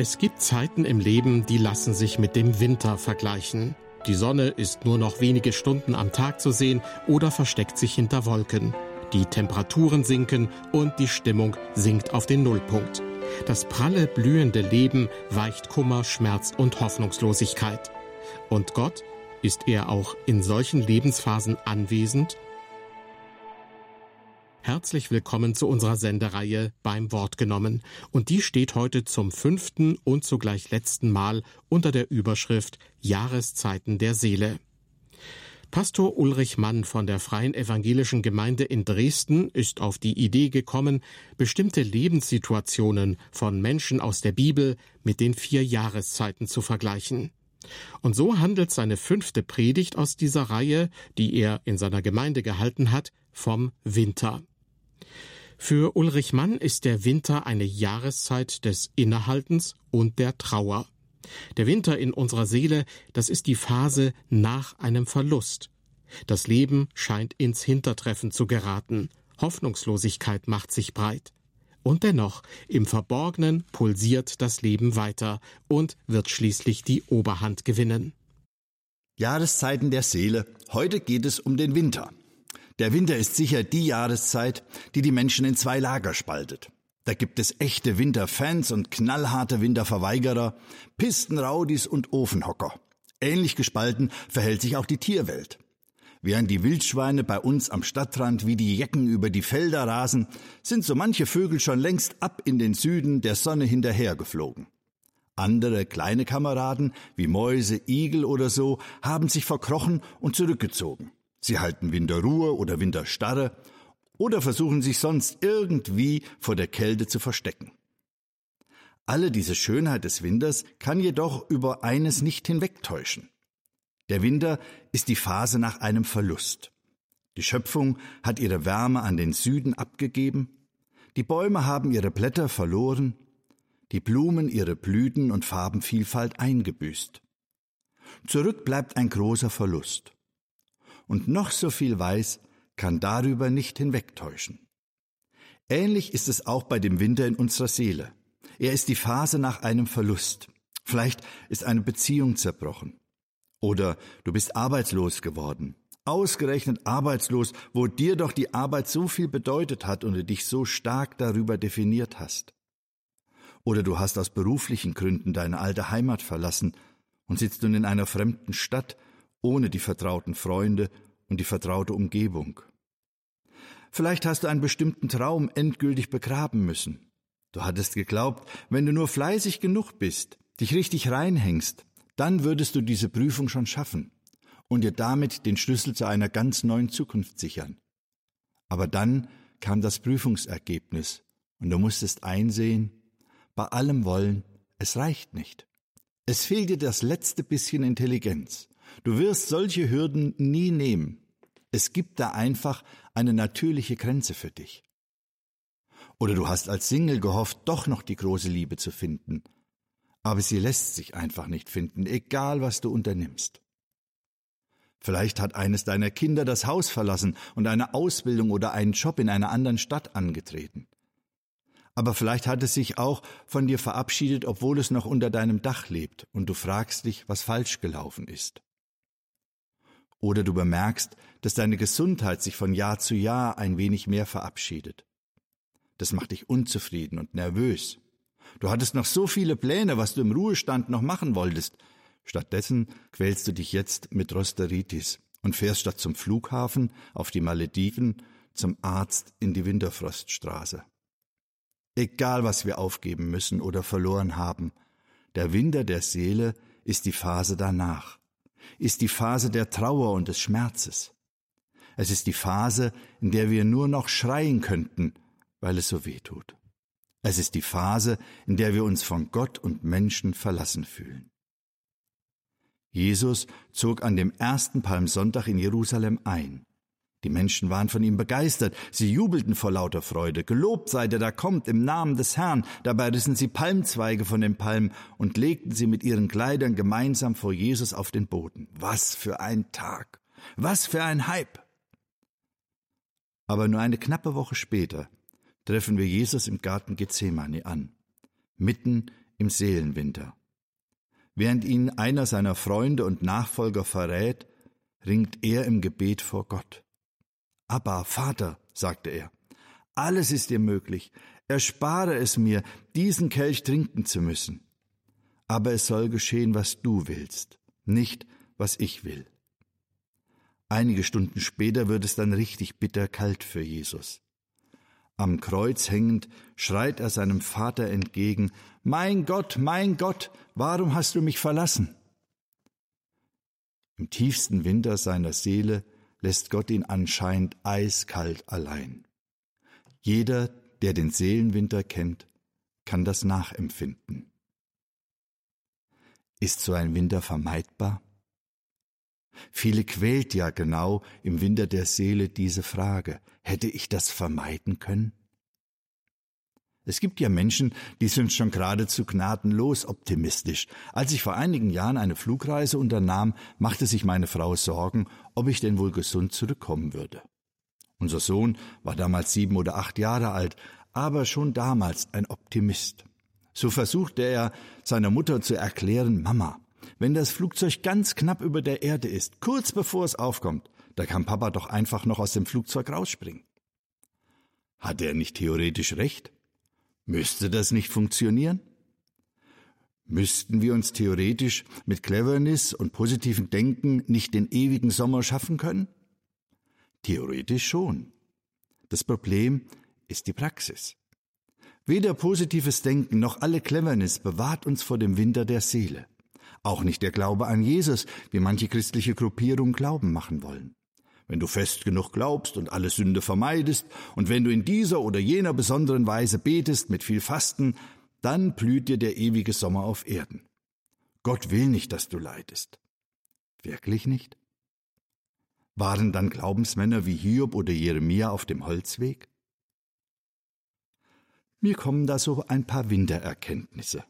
Es gibt Zeiten im Leben, die lassen sich mit dem Winter vergleichen. Die Sonne ist nur noch wenige Stunden am Tag zu sehen oder versteckt sich hinter Wolken. Die Temperaturen sinken und die Stimmung sinkt auf den Nullpunkt. Das pralle, blühende Leben weicht Kummer, Schmerz und Hoffnungslosigkeit. Und Gott, ist er auch in solchen Lebensphasen anwesend? Herzlich willkommen zu unserer Sendereihe beim Wort genommen. Und die steht heute zum fünften und zugleich letzten Mal unter der Überschrift Jahreszeiten der Seele. Pastor Ulrich Mann von der Freien Evangelischen Gemeinde in Dresden ist auf die Idee gekommen, bestimmte Lebenssituationen von Menschen aus der Bibel mit den vier Jahreszeiten zu vergleichen. Und so handelt seine fünfte Predigt aus dieser Reihe, die er in seiner Gemeinde gehalten hat, vom Winter. Für Ulrich Mann ist der Winter eine Jahreszeit des Innehaltens und der Trauer. Der Winter in unserer Seele, das ist die Phase nach einem Verlust. Das Leben scheint ins Hintertreffen zu geraten. Hoffnungslosigkeit macht sich breit. Und dennoch, im Verborgenen pulsiert das Leben weiter und wird schließlich die Oberhand gewinnen. Jahreszeiten der Seele. Heute geht es um den Winter. Der Winter ist sicher die Jahreszeit, die die Menschen in zwei Lager spaltet. Da gibt es echte Winterfans und knallharte Winterverweigerer, Pistenraudis und Ofenhocker. Ähnlich gespalten verhält sich auch die Tierwelt. Während die Wildschweine bei uns am Stadtrand wie die Jecken über die Felder rasen, sind so manche Vögel schon längst ab in den Süden der Sonne hinterhergeflogen. Andere kleine Kameraden, wie Mäuse, Igel oder so, haben sich verkrochen und zurückgezogen. Sie halten Winterruhe oder Winterstarre oder versuchen sich sonst irgendwie vor der Kälte zu verstecken. Alle diese Schönheit des Winters kann jedoch über eines nicht hinwegtäuschen. Der Winter ist die Phase nach einem Verlust. Die Schöpfung hat ihre Wärme an den Süden abgegeben, die Bäume haben ihre Blätter verloren, die Blumen ihre Blüten und Farbenvielfalt eingebüßt. Zurück bleibt ein großer Verlust und noch so viel weiß, kann darüber nicht hinwegtäuschen. Ähnlich ist es auch bei dem Winter in unserer Seele. Er ist die Phase nach einem Verlust. Vielleicht ist eine Beziehung zerbrochen. Oder du bist arbeitslos geworden. Ausgerechnet arbeitslos, wo dir doch die Arbeit so viel bedeutet hat und du dich so stark darüber definiert hast. Oder du hast aus beruflichen Gründen deine alte Heimat verlassen und sitzt nun in einer fremden Stadt ohne die vertrauten Freunde und die vertraute Umgebung. Vielleicht hast du einen bestimmten Traum endgültig begraben müssen. Du hattest geglaubt, wenn du nur fleißig genug bist, dich richtig reinhängst, dann würdest du diese Prüfung schon schaffen und dir damit den Schlüssel zu einer ganz neuen Zukunft sichern. Aber dann kam das Prüfungsergebnis und du musstest einsehen, bei allem Wollen, es reicht nicht. Es fehlt dir das letzte bisschen Intelligenz. Du wirst solche Hürden nie nehmen. Es gibt da einfach eine natürliche Grenze für dich. Oder du hast als Single gehofft, doch noch die große Liebe zu finden. Aber sie lässt sich einfach nicht finden, egal was du unternimmst. Vielleicht hat eines deiner Kinder das Haus verlassen und eine Ausbildung oder einen Job in einer anderen Stadt angetreten. Aber vielleicht hat es sich auch von dir verabschiedet, obwohl es noch unter deinem Dach lebt, und du fragst dich, was falsch gelaufen ist. Oder du bemerkst, dass deine Gesundheit sich von Jahr zu Jahr ein wenig mehr verabschiedet. Das macht dich unzufrieden und nervös. Du hattest noch so viele Pläne, was du im Ruhestand noch machen wolltest. Stattdessen quälst du dich jetzt mit Rosteritis und fährst statt zum Flughafen auf die Malediven zum Arzt in die Winterfroststraße. Egal, was wir aufgeben müssen oder verloren haben, der Winter der Seele ist die Phase danach ist die Phase der Trauer und des Schmerzes. Es ist die Phase, in der wir nur noch schreien könnten, weil es so weh tut. Es ist die Phase, in der wir uns von Gott und Menschen verlassen fühlen. Jesus zog an dem ersten Palmsonntag in Jerusalem ein. Die Menschen waren von ihm begeistert, sie jubelten vor lauter Freude. Gelobt sei der, da kommt im Namen des Herrn. Dabei rissen sie Palmzweige von den Palmen und legten sie mit ihren Kleidern gemeinsam vor Jesus auf den Boden. Was für ein Tag! Was für ein Hype! Aber nur eine knappe Woche später treffen wir Jesus im Garten Gethsemane an, mitten im Seelenwinter. Während ihn einer seiner Freunde und Nachfolger verrät, ringt er im Gebet vor Gott. Aber Vater, sagte er, alles ist dir möglich, erspare es mir, diesen Kelch trinken zu müssen. Aber es soll geschehen, was du willst, nicht was ich will. Einige Stunden später wird es dann richtig bitter kalt für Jesus. Am Kreuz hängend schreit er seinem Vater entgegen, Mein Gott, mein Gott, warum hast du mich verlassen? Im tiefsten Winter seiner Seele lässt Gott ihn anscheinend eiskalt allein. Jeder, der den Seelenwinter kennt, kann das nachempfinden. Ist so ein Winter vermeidbar? Viele quält ja genau im Winter der Seele diese Frage, hätte ich das vermeiden können? Es gibt ja Menschen, die sind schon geradezu gnadenlos optimistisch. Als ich vor einigen Jahren eine Flugreise unternahm, machte sich meine Frau Sorgen, ob ich denn wohl gesund zurückkommen würde. Unser Sohn war damals sieben oder acht Jahre alt, aber schon damals ein Optimist. So versuchte er seiner Mutter zu erklären, Mama, wenn das Flugzeug ganz knapp über der Erde ist, kurz bevor es aufkommt, da kann Papa doch einfach noch aus dem Flugzeug rausspringen. Hatte er nicht theoretisch recht? Müsste das nicht funktionieren? Müssten wir uns theoretisch mit Cleverness und positivem Denken nicht den ewigen Sommer schaffen können? Theoretisch schon. Das Problem ist die Praxis. Weder positives Denken noch alle Cleverness bewahrt uns vor dem Winter der Seele. Auch nicht der Glaube an Jesus, wie manche christliche Gruppierungen Glauben machen wollen. Wenn du fest genug glaubst und alle Sünde vermeidest, und wenn du in dieser oder jener besonderen Weise betest mit viel Fasten, dann blüht dir der ewige Sommer auf Erden. Gott will nicht, dass du leidest. Wirklich nicht? Waren dann Glaubensmänner wie Hiob oder Jeremia auf dem Holzweg? Mir kommen da so ein paar Wintererkenntnisse.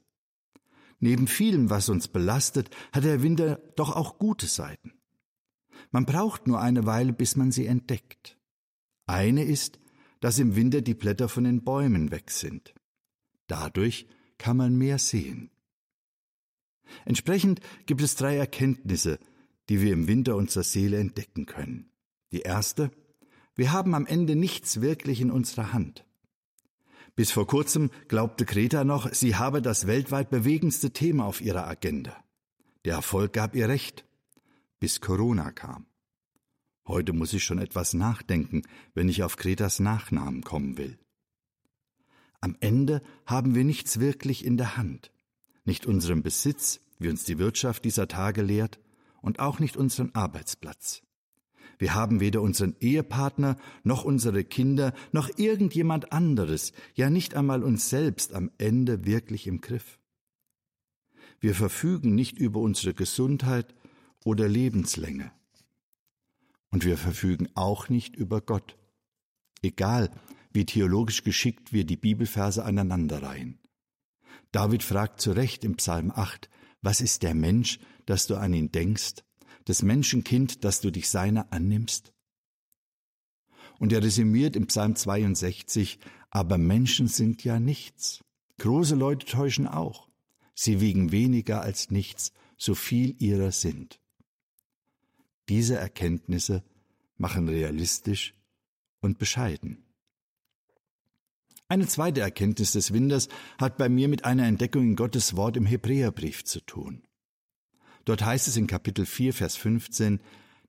Neben vielem, was uns belastet, hat der Winter doch auch gute Seiten. Man braucht nur eine Weile, bis man sie entdeckt. Eine ist, dass im Winter die Blätter von den Bäumen weg sind. Dadurch kann man mehr sehen. Entsprechend gibt es drei Erkenntnisse, die wir im Winter unserer Seele entdecken können. Die erste, wir haben am Ende nichts wirklich in unserer Hand. Bis vor kurzem glaubte Greta noch, sie habe das weltweit bewegendste Thema auf ihrer Agenda. Der Erfolg gab ihr recht, bis Corona kam. Heute muss ich schon etwas nachdenken, wenn ich auf Kretas Nachnamen kommen will. Am Ende haben wir nichts wirklich in der Hand, nicht unseren Besitz, wie uns die Wirtschaft dieser Tage lehrt, und auch nicht unseren Arbeitsplatz. Wir haben weder unseren Ehepartner noch unsere Kinder noch irgendjemand anderes, ja nicht einmal uns selbst am Ende wirklich im Griff. Wir verfügen nicht über unsere Gesundheit oder Lebenslänge. Und wir verfügen auch nicht über Gott, egal wie theologisch geschickt wir die Bibelverse aneinanderreihen. David fragt zu Recht im Psalm 8, was ist der Mensch, dass du an ihn denkst des Menschenkind, dass du dich seiner annimmst? Und er resümiert im Psalm 62, aber Menschen sind ja nichts. Große Leute täuschen auch. Sie wiegen weniger als nichts, so viel ihrer sind. Diese Erkenntnisse machen realistisch und bescheiden. Eine zweite Erkenntnis des Winders hat bei mir mit einer Entdeckung in Gottes Wort im Hebräerbrief zu tun. Dort heißt es in Kapitel 4, Vers 15,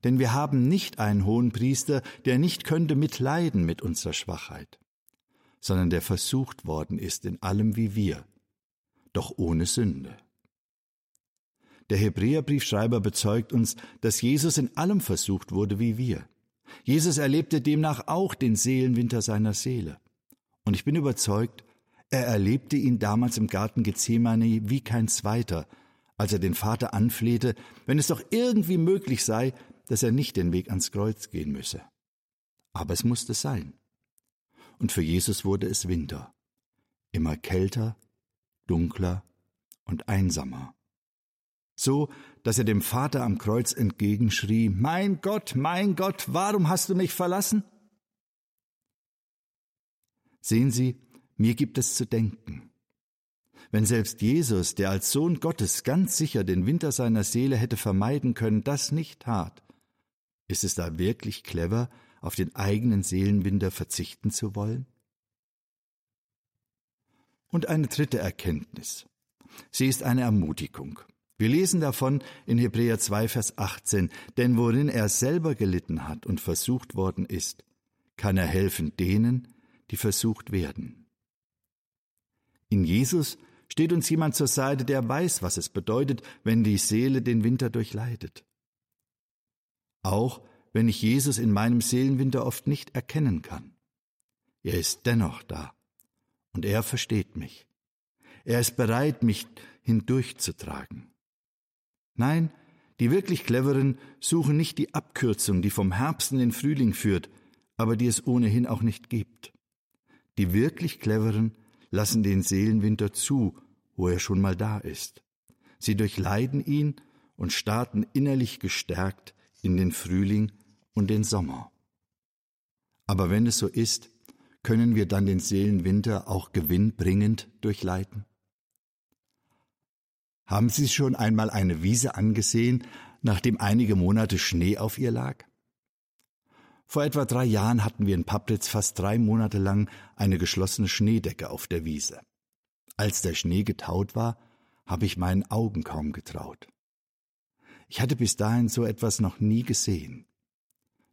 denn wir haben nicht einen hohen Priester, der nicht könnte mitleiden mit unserer Schwachheit, sondern der versucht worden ist in allem wie wir, doch ohne Sünde. Der Hebräerbriefschreiber bezeugt uns, dass Jesus in allem versucht wurde wie wir. Jesus erlebte demnach auch den Seelenwinter seiner Seele. Und ich bin überzeugt, er erlebte ihn damals im Garten Gethsemane wie kein zweiter, als er den Vater anflehte, wenn es doch irgendwie möglich sei, dass er nicht den Weg ans Kreuz gehen müsse. Aber es musste sein. Und für Jesus wurde es Winter, immer kälter, dunkler und einsamer. So, dass er dem Vater am Kreuz entgegenschrie, Mein Gott, mein Gott, warum hast du mich verlassen? Sehen Sie, mir gibt es zu denken. Wenn selbst Jesus, der als Sohn Gottes ganz sicher den Winter seiner Seele hätte vermeiden können, das nicht tat, ist es da wirklich clever, auf den eigenen Seelenwinter verzichten zu wollen? Und eine dritte Erkenntnis. Sie ist eine Ermutigung. Wir lesen davon in Hebräer 2, Vers 18, denn worin er selber gelitten hat und versucht worden ist, kann er helfen denen, die versucht werden. In Jesus steht uns jemand zur Seite, der weiß, was es bedeutet, wenn die Seele den Winter durchleidet. Auch wenn ich Jesus in meinem Seelenwinter oft nicht erkennen kann. Er ist dennoch da und er versteht mich. Er ist bereit, mich hindurchzutragen. Nein, die wirklich Cleveren suchen nicht die Abkürzung, die vom Herbst in den Frühling führt, aber die es ohnehin auch nicht gibt. Die wirklich Cleveren lassen den Seelenwinter zu, wo er schon mal da ist. Sie durchleiden ihn und starten innerlich gestärkt in den Frühling und den Sommer. Aber wenn es so ist, können wir dann den Seelenwinter auch gewinnbringend durchleiten? Haben Sie schon einmal eine Wiese angesehen, nachdem einige Monate Schnee auf ihr lag? Vor etwa drei Jahren hatten wir in Pappritz fast drei Monate lang eine geschlossene Schneedecke auf der Wiese. Als der Schnee getaut war, habe ich meinen Augen kaum getraut. Ich hatte bis dahin so etwas noch nie gesehen.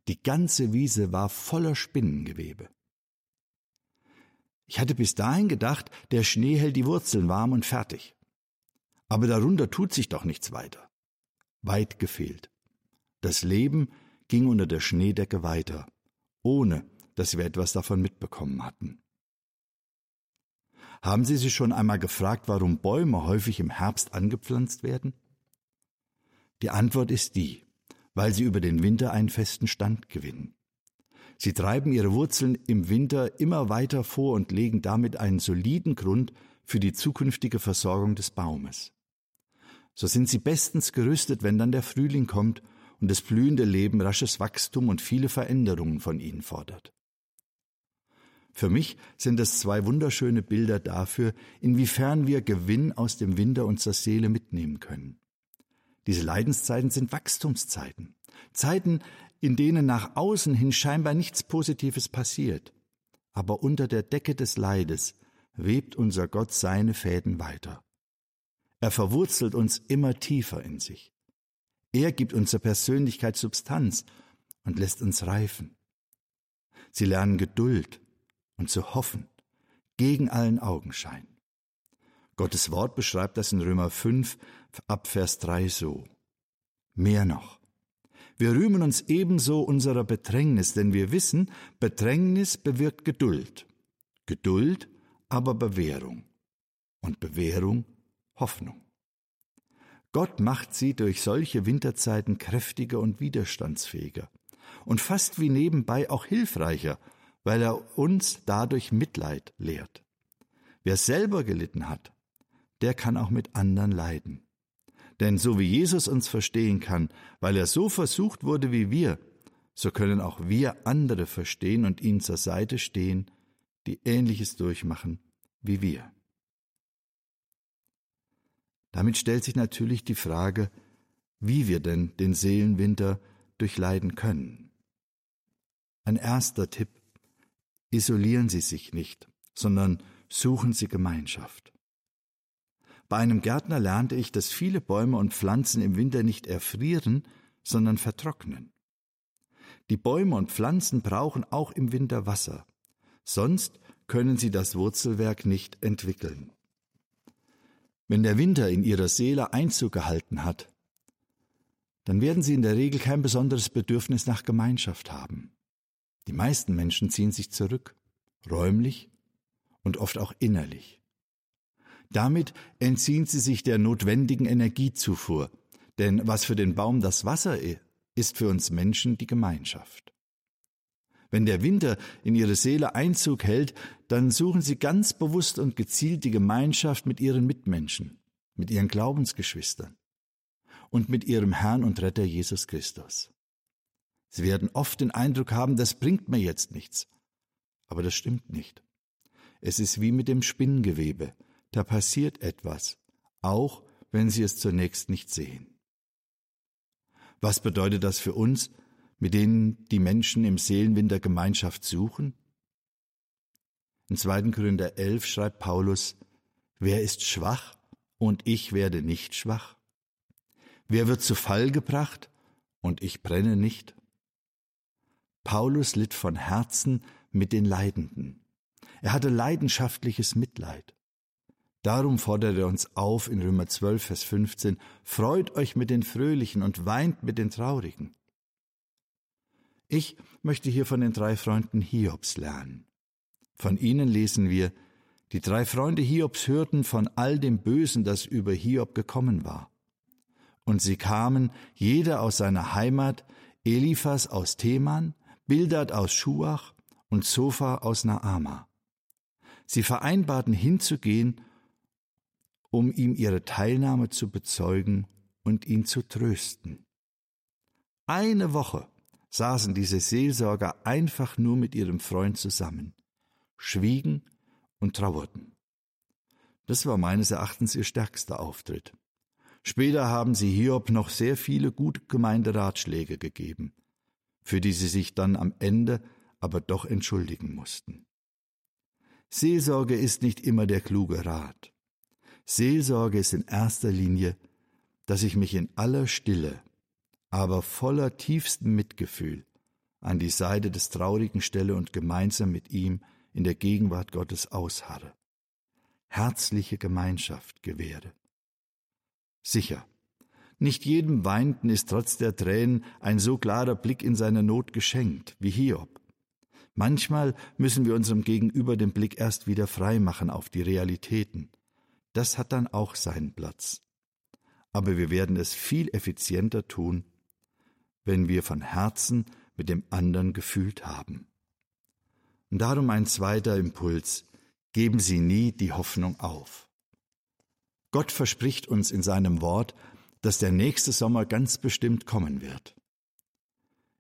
Die ganze Wiese war voller Spinnengewebe. Ich hatte bis dahin gedacht, der Schnee hält die Wurzeln warm und fertig. Aber darunter tut sich doch nichts weiter. Weit gefehlt. Das Leben ging unter der Schneedecke weiter, ohne dass wir etwas davon mitbekommen hatten. Haben Sie sich schon einmal gefragt, warum Bäume häufig im Herbst angepflanzt werden? Die Antwort ist die, weil sie über den Winter einen festen Stand gewinnen. Sie treiben ihre Wurzeln im Winter immer weiter vor und legen damit einen soliden Grund für die zukünftige Versorgung des Baumes. So sind sie bestens gerüstet, wenn dann der Frühling kommt und das blühende Leben rasches Wachstum und viele Veränderungen von ihnen fordert. Für mich sind es zwei wunderschöne Bilder dafür, inwiefern wir Gewinn aus dem Winter unserer Seele mitnehmen können. Diese Leidenszeiten sind Wachstumszeiten. Zeiten, in denen nach außen hin scheinbar nichts Positives passiert. Aber unter der Decke des Leides webt unser Gott seine Fäden weiter. Er verwurzelt uns immer tiefer in sich. Er gibt unserer Persönlichkeit Substanz und lässt uns reifen. Sie lernen Geduld und zu hoffen, gegen allen Augenschein. Gottes Wort beschreibt das in Römer 5 ab Vers 3 so. Mehr noch. Wir rühmen uns ebenso unserer Bedrängnis, denn wir wissen, Bedrängnis bewirkt Geduld. Geduld aber Bewährung. Und Bewährung Hoffnung. Gott macht sie durch solche Winterzeiten kräftiger und widerstandsfähiger und fast wie nebenbei auch hilfreicher, weil er uns dadurch Mitleid lehrt. Wer selber gelitten hat, der kann auch mit anderen leiden. Denn so wie Jesus uns verstehen kann, weil er so versucht wurde wie wir, so können auch wir andere verstehen und ihnen zur Seite stehen, die Ähnliches durchmachen wie wir. Damit stellt sich natürlich die Frage, wie wir denn den Seelenwinter durchleiden können. Ein erster Tipp, isolieren Sie sich nicht, sondern suchen Sie Gemeinschaft. Bei einem Gärtner lernte ich, dass viele Bäume und Pflanzen im Winter nicht erfrieren, sondern vertrocknen. Die Bäume und Pflanzen brauchen auch im Winter Wasser, sonst können sie das Wurzelwerk nicht entwickeln. Wenn der Winter in ihrer Seele Einzug gehalten hat, dann werden sie in der Regel kein besonderes Bedürfnis nach Gemeinschaft haben. Die meisten Menschen ziehen sich zurück, räumlich und oft auch innerlich. Damit entziehen sie sich der notwendigen Energiezufuhr, denn was für den Baum das Wasser ist für uns Menschen die Gemeinschaft. Wenn der Winter in ihre Seele Einzug hält, dann suchen sie ganz bewusst und gezielt die Gemeinschaft mit ihren Mitmenschen, mit ihren Glaubensgeschwistern und mit ihrem Herrn und Retter Jesus Christus. Sie werden oft den Eindruck haben, das bringt mir jetzt nichts. Aber das stimmt nicht. Es ist wie mit dem Spinngewebe. da passiert etwas, auch wenn sie es zunächst nicht sehen. Was bedeutet das für uns, mit denen die Menschen im Seelenwinter Gemeinschaft suchen? In 2. Korinther 11 schreibt Paulus, Wer ist schwach und ich werde nicht schwach? Wer wird zu Fall gebracht und ich brenne nicht? Paulus litt von Herzen mit den Leidenden. Er hatte leidenschaftliches Mitleid. Darum fordert er uns auf in Römer 12, Vers 15, Freut euch mit den Fröhlichen und weint mit den Traurigen. Ich möchte hier von den drei Freunden Hiobs lernen. Von ihnen lesen wir, die drei Freunde Hiobs hörten von all dem Bösen, das über Hiob gekommen war. Und sie kamen, jeder aus seiner Heimat, Eliphas aus Theman, Bildad aus Schuach und Sofa aus Naama. Sie vereinbarten hinzugehen, um ihm ihre Teilnahme zu bezeugen und ihn zu trösten. Eine Woche saßen diese Seelsorger einfach nur mit ihrem Freund zusammen, schwiegen und trauerten. Das war meines Erachtens ihr stärkster Auftritt. Später haben sie Hiob noch sehr viele gut gemeinte Ratschläge gegeben, für die sie sich dann am Ende aber doch entschuldigen mussten. Seelsorge ist nicht immer der kluge Rat. Seelsorge ist in erster Linie, dass ich mich in aller Stille, aber voller tiefstem Mitgefühl an die Seite des Traurigen stelle und gemeinsam mit ihm in der Gegenwart Gottes ausharre, herzliche Gemeinschaft gewähre. Sicher, nicht jedem Weinten ist trotz der Tränen ein so klarer Blick in seine Not geschenkt wie Hiob. Manchmal müssen wir unserem Gegenüber den Blick erst wieder frei machen auf die Realitäten. Das hat dann auch seinen Platz. Aber wir werden es viel effizienter tun, wenn wir von Herzen mit dem anderen gefühlt haben. Und darum ein zweiter Impuls. Geben Sie nie die Hoffnung auf. Gott verspricht uns in seinem Wort, dass der nächste Sommer ganz bestimmt kommen wird.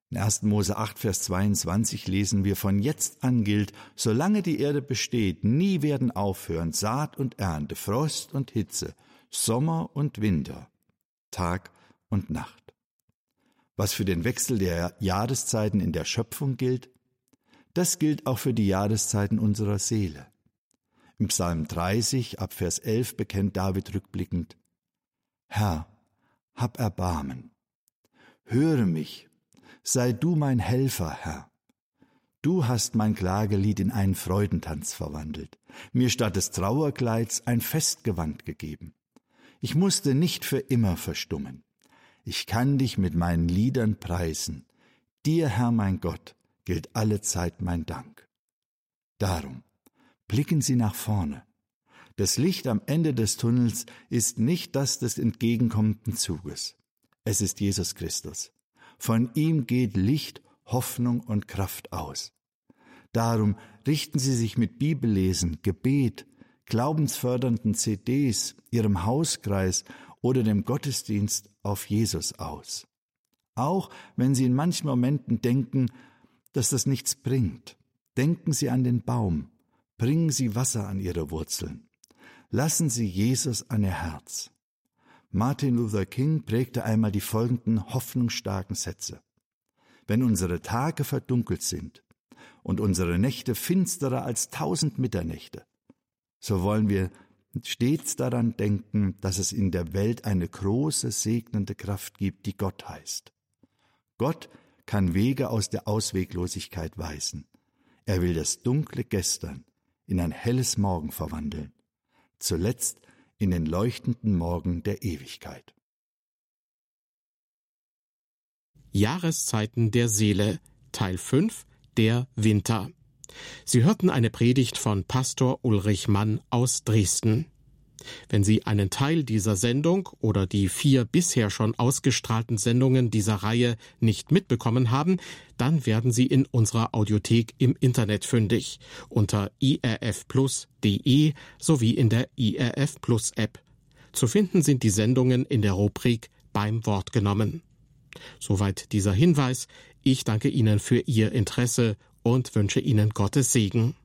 In 1. Mose 8, Vers 22 lesen wir, von jetzt an gilt, solange die Erde besteht, nie werden aufhören Saat und Ernte, Frost und Hitze, Sommer und Winter, Tag und Nacht. Was für den Wechsel der Jahreszeiten in der Schöpfung gilt, das gilt auch für die Jahreszeiten unserer Seele. Im Psalm 30 ab Vers 11 bekennt David rückblickend, Herr, hab Erbarmen. Höre mich, sei du mein Helfer, Herr. Du hast mein Klagelied in einen Freudentanz verwandelt, mir statt des Trauerkleids ein Festgewand gegeben. Ich musste nicht für immer verstummen. Ich kann dich mit meinen Liedern preisen. Dir, Herr mein Gott, gilt alle Zeit mein Dank. Darum, blicken Sie nach vorne. Das Licht am Ende des Tunnels ist nicht das des entgegenkommenden Zuges. Es ist Jesus Christus. Von ihm geht Licht, Hoffnung und Kraft aus. Darum richten Sie sich mit Bibellesen, Gebet, glaubensfördernden CDs, Ihrem Hauskreis oder dem Gottesdienst auf Jesus aus. Auch wenn Sie in manchen Momenten denken, dass das nichts bringt. Denken Sie an den Baum, bringen Sie Wasser an ihre Wurzeln. Lassen Sie Jesus an Ihr Herz. Martin Luther King prägte einmal die folgenden hoffnungsstarken Sätze. Wenn unsere Tage verdunkelt sind und unsere Nächte finsterer als tausend Mitternächte, so wollen wir stets daran denken, dass es in der Welt eine große segnende Kraft gibt, die Gott heißt. Gott kann Wege aus der Ausweglosigkeit weisen. Er will das dunkle Gestern in ein helles Morgen verwandeln, zuletzt in den leuchtenden Morgen der Ewigkeit. Jahreszeiten der Seele Teil 5 Der Winter. Sie hörten eine Predigt von Pastor Ulrich Mann aus Dresden. Wenn Sie einen Teil dieser Sendung oder die vier bisher schon ausgestrahlten Sendungen dieser Reihe nicht mitbekommen haben, dann werden Sie in unserer Audiothek im Internet fündig unter irfplus.de sowie in der IRF Plus App. Zu finden sind die Sendungen in der Rubrik beim Wort genommen. Soweit dieser Hinweis. Ich danke Ihnen für Ihr Interesse und wünsche Ihnen Gottes Segen.